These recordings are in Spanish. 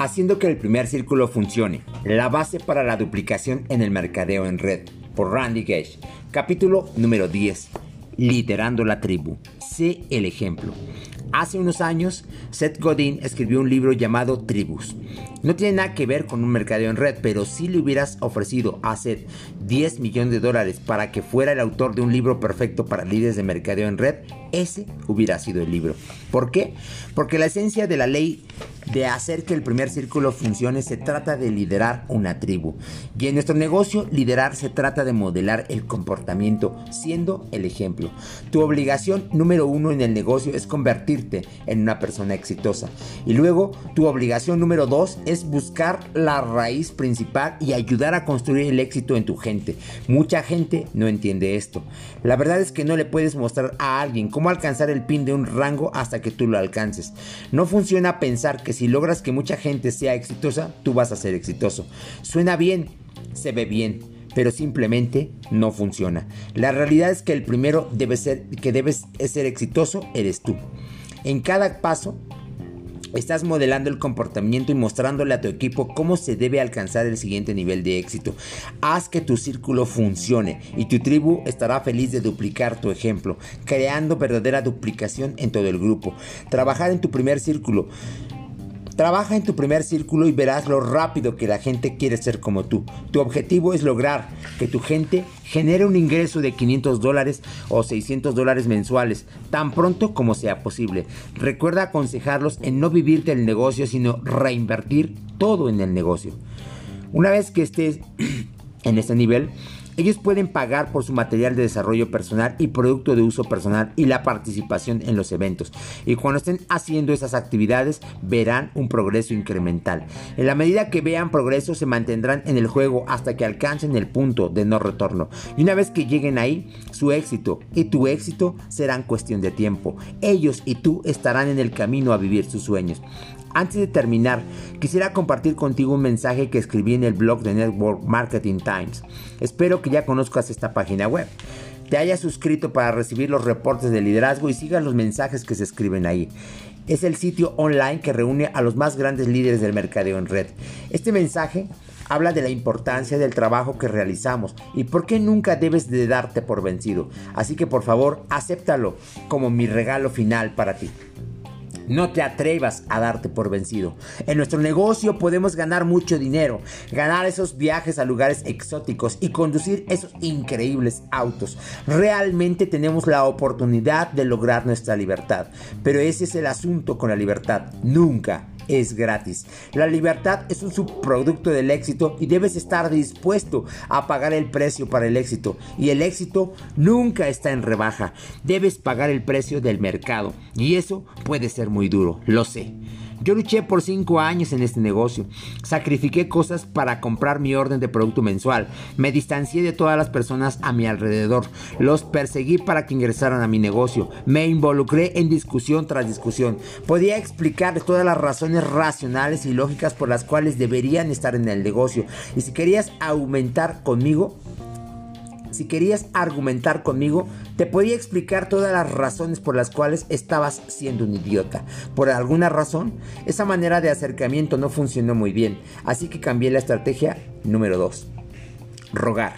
Haciendo que el primer círculo funcione. La base para la duplicación en el mercadeo en red. Por Randy Gage. Capítulo número 10. Liderando la tribu. Sé el ejemplo. Hace unos años, Seth Godin escribió un libro llamado Tribus. No tiene nada que ver con un mercadeo en red, pero si le hubieras ofrecido a Seth 10 millones de dólares para que fuera el autor de un libro perfecto para líderes de mercadeo en red, ese hubiera sido el libro. ¿Por qué? Porque la esencia de la ley de hacer que el primer círculo funcione se trata de liderar una tribu. Y en nuestro negocio, liderar se trata de modelar el comportamiento, siendo el ejemplo. Tu obligación número uno en el negocio es convertirte en una persona exitosa. Y luego, tu obligación número dos es buscar la raíz principal y ayudar a construir el éxito en tu gente. Mucha gente no entiende esto. La verdad es que no le puedes mostrar a alguien cómo alcanzar el pin de un rango hasta que tú lo alcances. No funciona pensar que si logras que mucha gente sea exitosa, tú vas a ser exitoso. Suena bien, se ve bien, pero simplemente no funciona. La realidad es que el primero debe ser que debes ser exitoso eres tú. En cada paso Estás modelando el comportamiento y mostrándole a tu equipo cómo se debe alcanzar el siguiente nivel de éxito. Haz que tu círculo funcione y tu tribu estará feliz de duplicar tu ejemplo, creando verdadera duplicación en todo el grupo. Trabajar en tu primer círculo. Trabaja en tu primer círculo y verás lo rápido que la gente quiere ser como tú. Tu objetivo es lograr que tu gente genere un ingreso de 500 dólares o 600 dólares mensuales tan pronto como sea posible. Recuerda aconsejarlos en no vivir del negocio, sino reinvertir todo en el negocio. Una vez que estés en este nivel, ellos pueden pagar por su material de desarrollo personal y producto de uso personal y la participación en los eventos. Y cuando estén haciendo esas actividades verán un progreso incremental. En la medida que vean progreso se mantendrán en el juego hasta que alcancen el punto de no retorno. Y una vez que lleguen ahí, su éxito y tu éxito serán cuestión de tiempo. Ellos y tú estarán en el camino a vivir sus sueños. Antes de terminar, quisiera compartir contigo un mensaje que escribí en el blog de Network Marketing Times. Espero que ya conozcas esta página web. Te hayas suscrito para recibir los reportes de liderazgo y sigas los mensajes que se escriben ahí. Es el sitio online que reúne a los más grandes líderes del mercadeo en red. Este mensaje habla de la importancia del trabajo que realizamos y por qué nunca debes de darte por vencido. Así que por favor, acéptalo como mi regalo final para ti. No te atrevas a darte por vencido. En nuestro negocio podemos ganar mucho dinero, ganar esos viajes a lugares exóticos y conducir esos increíbles autos. Realmente tenemos la oportunidad de lograr nuestra libertad. Pero ese es el asunto con la libertad. Nunca es gratis. La libertad es un subproducto del éxito y debes estar dispuesto a pagar el precio para el éxito. Y el éxito nunca está en rebaja. Debes pagar el precio del mercado. Y eso puede ser muy duro, lo sé. Yo luché por 5 años en este negocio. Sacrifiqué cosas para comprar mi orden de producto mensual. Me distancié de todas las personas a mi alrededor. Los perseguí para que ingresaran a mi negocio. Me involucré en discusión tras discusión. Podía explicar todas las razones racionales y lógicas por las cuales deberían estar en el negocio. Y si querías aumentar conmigo, si querías argumentar conmigo, te podía explicar todas las razones por las cuales estabas siendo un idiota. Por alguna razón, esa manera de acercamiento no funcionó muy bien, así que cambié la estrategia número 2. Rogar.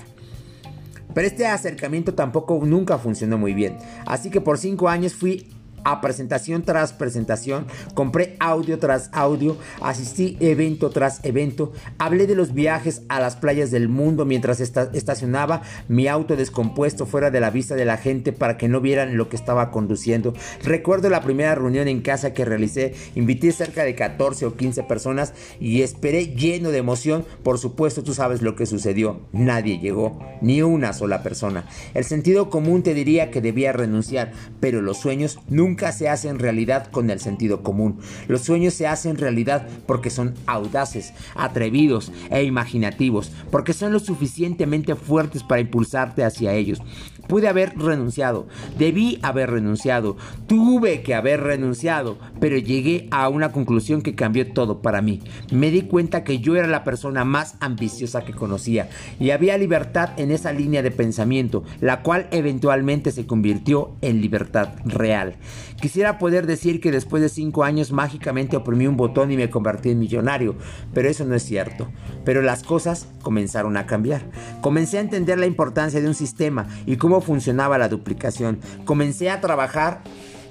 Pero este acercamiento tampoco nunca funcionó muy bien, así que por 5 años fui a presentación tras presentación, compré audio tras audio, asistí evento tras evento, hablé de los viajes a las playas del mundo mientras estacionaba mi auto descompuesto fuera de la vista de la gente para que no vieran lo que estaba conduciendo. Recuerdo la primera reunión en casa que realicé, invité cerca de 14 o 15 personas y esperé lleno de emoción. Por supuesto, tú sabes lo que sucedió. Nadie llegó, ni una sola persona. El sentido común te diría que debía renunciar, pero los sueños nunca nunca se hacen realidad con el sentido común. Los sueños se hacen realidad porque son audaces, atrevidos e imaginativos, porque son lo suficientemente fuertes para impulsarte hacia ellos. Pude haber renunciado, debí haber renunciado, tuve que haber renunciado, pero llegué a una conclusión que cambió todo para mí. Me di cuenta que yo era la persona más ambiciosa que conocía y había libertad en esa línea de pensamiento, la cual eventualmente se convirtió en libertad real. Quisiera poder decir que después de cinco años mágicamente oprimí un botón y me convertí en millonario, pero eso no es cierto. Pero las cosas comenzaron a cambiar. Comencé a entender la importancia de un sistema y cómo funcionaba la duplicación. Comencé a trabajar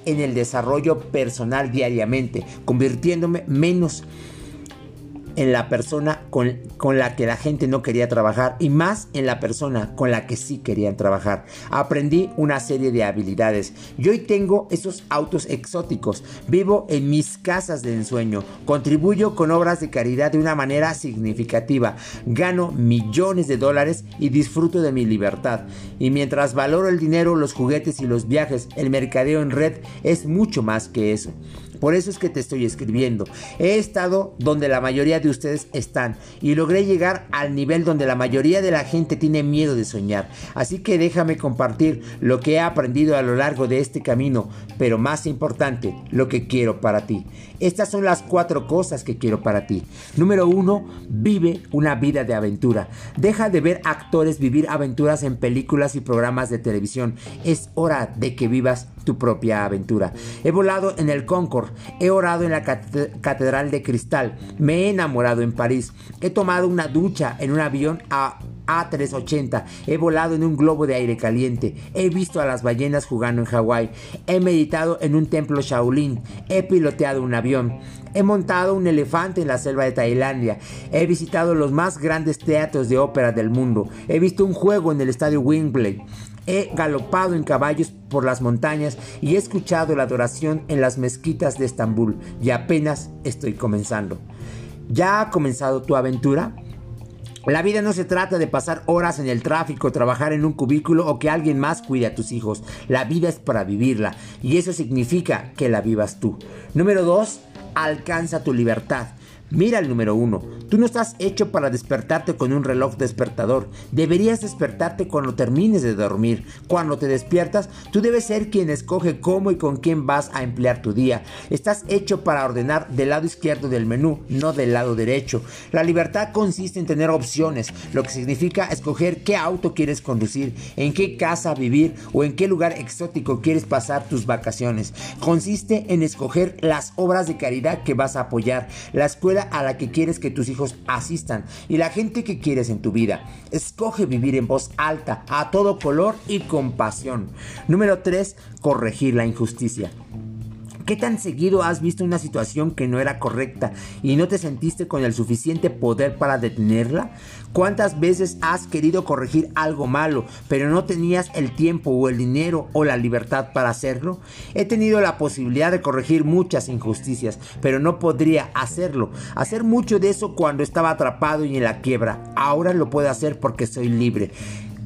en el desarrollo personal diariamente, convirtiéndome menos en la persona con, con, la que la gente no quería trabajar y más en la persona con la que sí querían trabajar. Aprendí una serie de habilidades y hoy tengo esos autos exóticos. Vivo en mis casas de ensueño. Contribuyo con obras de caridad de una manera significativa. Gano millones de dólares y disfruto de mi libertad. Y mientras valoro el dinero, los juguetes y los viajes, el mercadeo en red es mucho más que eso. Por eso es que te estoy escribiendo. He estado donde la mayoría de ustedes están y logré llegar al nivel donde la mayoría de la gente tiene miedo de soñar. Así que déjame compartir lo que he aprendido a lo largo de este camino, pero más importante, lo que quiero para ti. Estas son las cuatro cosas que quiero para ti. Número uno, vive una vida de aventura. Deja de ver actores vivir aventuras en películas y programas de televisión. Es hora de que vivas tu propia aventura. He volado en el Concorde, he orado en la Catedral de Cristal, me he enamorado en París, he tomado una ducha en un avión a a380. He volado en un globo de aire caliente. He visto a las ballenas jugando en Hawái. He meditado en un templo Shaolin. He piloteado un avión. He montado un elefante en la selva de Tailandia. He visitado los más grandes teatros de ópera del mundo. He visto un juego en el estadio Wembley. He galopado en caballos por las montañas y he escuchado la adoración en las mezquitas de Estambul. Y apenas estoy comenzando. ¿Ya ha comenzado tu aventura? La vida no se trata de pasar horas en el tráfico, trabajar en un cubículo o que alguien más cuide a tus hijos. La vida es para vivirla y eso significa que la vivas tú. Número 2. Alcanza tu libertad. Mira el número uno. Tú no estás hecho para despertarte con un reloj despertador. Deberías despertarte cuando termines de dormir. Cuando te despiertas, tú debes ser quien escoge cómo y con quién vas a emplear tu día. Estás hecho para ordenar del lado izquierdo del menú, no del lado derecho. La libertad consiste en tener opciones, lo que significa escoger qué auto quieres conducir, en qué casa vivir o en qué lugar exótico quieres pasar tus vacaciones. Consiste en escoger las obras de caridad que vas a apoyar, la escuela a la que quieres que tus hijos asistan y la gente que quieres en tu vida. Escoge vivir en voz alta, a todo color y con pasión. Número 3. Corregir la injusticia. ¿Qué tan seguido has visto una situación que no era correcta y no te sentiste con el suficiente poder para detenerla? ¿Cuántas veces has querido corregir algo malo, pero no tenías el tiempo o el dinero o la libertad para hacerlo? He tenido la posibilidad de corregir muchas injusticias, pero no podría hacerlo. Hacer mucho de eso cuando estaba atrapado y en la quiebra. Ahora lo puedo hacer porque soy libre.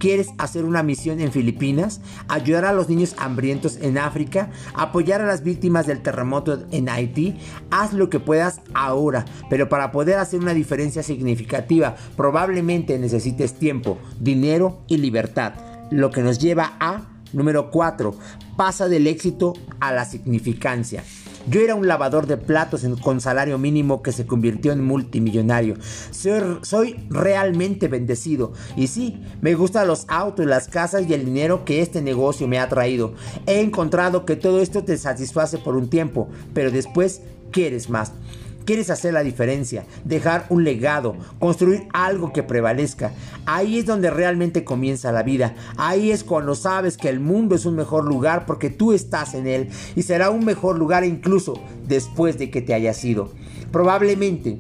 ¿Quieres hacer una misión en Filipinas? ¿Ayudar a los niños hambrientos en África? ¿Apoyar a las víctimas del terremoto en Haití? Haz lo que puedas ahora, pero para poder hacer una diferencia significativa probablemente necesites tiempo, dinero y libertad. Lo que nos lleva a número 4. Pasa del éxito a la significancia. Yo era un lavador de platos con salario mínimo que se convirtió en multimillonario. Soy, realmente bendecido. Y sí, me gustan los autos, las casas y el dinero que este negocio me ha traído. He encontrado que todo esto te satisface por un tiempo, pero después quieres más. Quieres hacer la diferencia, dejar un legado, construir algo que prevalezca. Ahí es donde realmente comienza la vida. Ahí es cuando sabes que el mundo es un mejor lugar porque tú estás en él y será un mejor lugar incluso después de que te hayas ido. Probablemente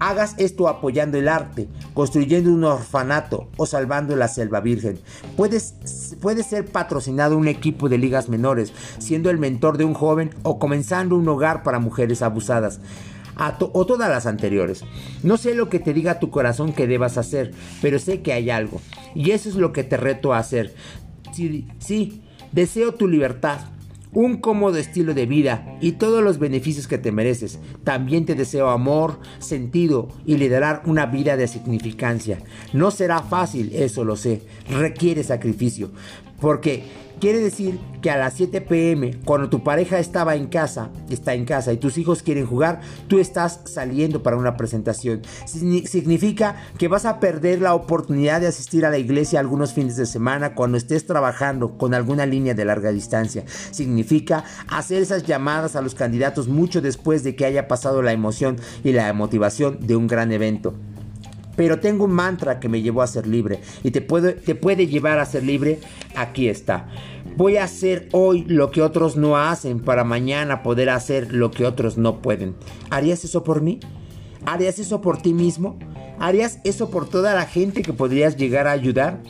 hagas esto apoyando el arte, construyendo un orfanato o salvando la selva virgen. Puedes, puede ser patrocinado un equipo de ligas menores, siendo el mentor de un joven o comenzando un hogar para mujeres abusadas. o todas las anteriores. No sé lo que te diga tu corazón que debas hacer, pero sé que hay algo. Y eso es lo que te reto a hacer. Sí, sí, deseo tu libertad, un cómodo estilo de vida y todos los beneficios que te mereces. También te deseo amor, sentido y liderar una vida de significancia. No será fácil, eso lo sé, requiere sacrificio, porque quiere decir que a las 7 pm, cuando tu pareja estaba en casa, está en casa y tus hijos quieren jugar, tú estás saliendo para una presentación. Significa que vas a perder la oportunidad de asistir a la iglesia algunos fines de semana cuando estés trabajando con alguna línea de larga distancia. Significa hacer esas llamadas a los candidatos mucho después de que haya pasado la emoción y la motivación de un gran evento. Pero tengo un mantra que me llevó a ser libre y te puede, te puede llevar a ser libre. Aquí está. Voy a hacer hoy lo que otros no hacen para mañana poder hacer lo que otros no pueden. ¿Harías eso por mí? ¿Harías eso por ti mismo? ¿Harías eso por toda la gente que podrías llegar a ayudar?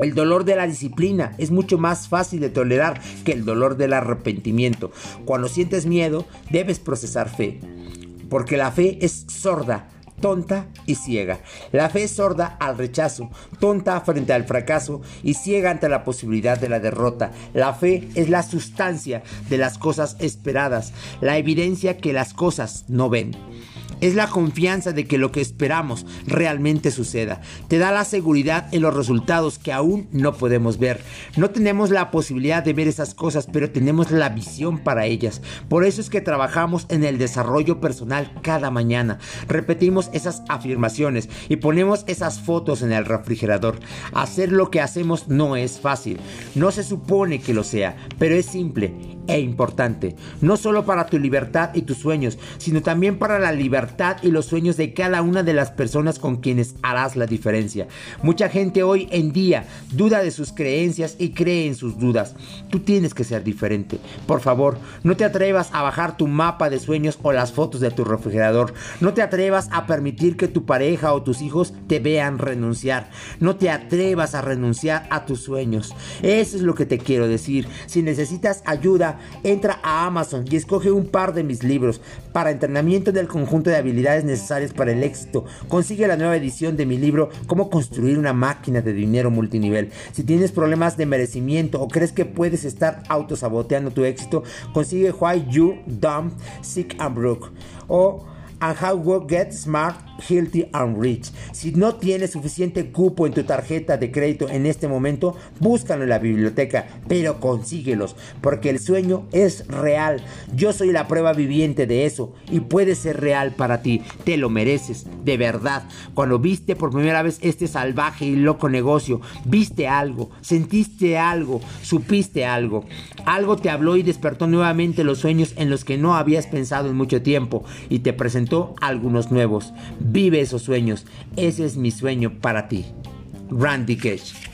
El dolor de la disciplina es mucho más fácil de tolerar que el dolor del arrepentimiento. Cuando sientes miedo, debes procesar fe, porque la fe es sorda tonta y ciega. La fe es sorda al rechazo, tonta frente al fracaso y ciega ante la posibilidad de la derrota. La fe es la sustancia de las cosas esperadas, la evidencia que las cosas no ven. Es la confianza de que lo que esperamos realmente suceda. Te da la seguridad en los resultados que aún no podemos ver. No tenemos la posibilidad de ver esas cosas, pero tenemos la visión para ellas. Por eso es que trabajamos en el desarrollo personal cada mañana. Repetimos esas afirmaciones y ponemos esas fotos en el refrigerador. Hacer lo que hacemos no es fácil. No se supone que lo sea, pero es simple e importante. No solo para tu libertad y tus sueños, sino también para la libertad y los sueños de cada una de las personas con quienes harás la diferencia. Mucha gente hoy en día duda de sus creencias y cree en sus dudas. Tú tienes que ser diferente. Por favor, no te atrevas a bajar tu mapa de sueños o las fotos de tu refrigerador. No te atrevas a permitir que tu pareja o tus hijos te vean renunciar. No te atrevas a renunciar a tus sueños. Eso es lo que te quiero decir. Si necesitas ayuda, entra a Amazon y escoge un par de mis libros para entrenamiento del conjunto de habilidades necesarias para el éxito. Consigue la nueva edición de mi libro Cómo construir una máquina de dinero multinivel. Si tienes problemas de merecimiento o crees que puedes estar autosaboteando tu éxito, consigue Why You Dumb, Sick and Broke o And How to Get Smart Healthy and Rich. Si no tienes suficiente cupo en tu tarjeta de crédito en este momento, búscalo en la biblioteca, pero consíguelos, porque el sueño es real. Yo soy la prueba viviente de eso y puede ser real para ti. Te lo mereces, de verdad. Cuando viste por primera vez este salvaje y loco negocio, viste algo, sentiste algo, supiste algo. Algo te habló y despertó nuevamente los sueños en los que no habías pensado en mucho tiempo y te presentó algunos nuevos. Vive esos sueños. Ese es mi sueño para ti. Randy Cage.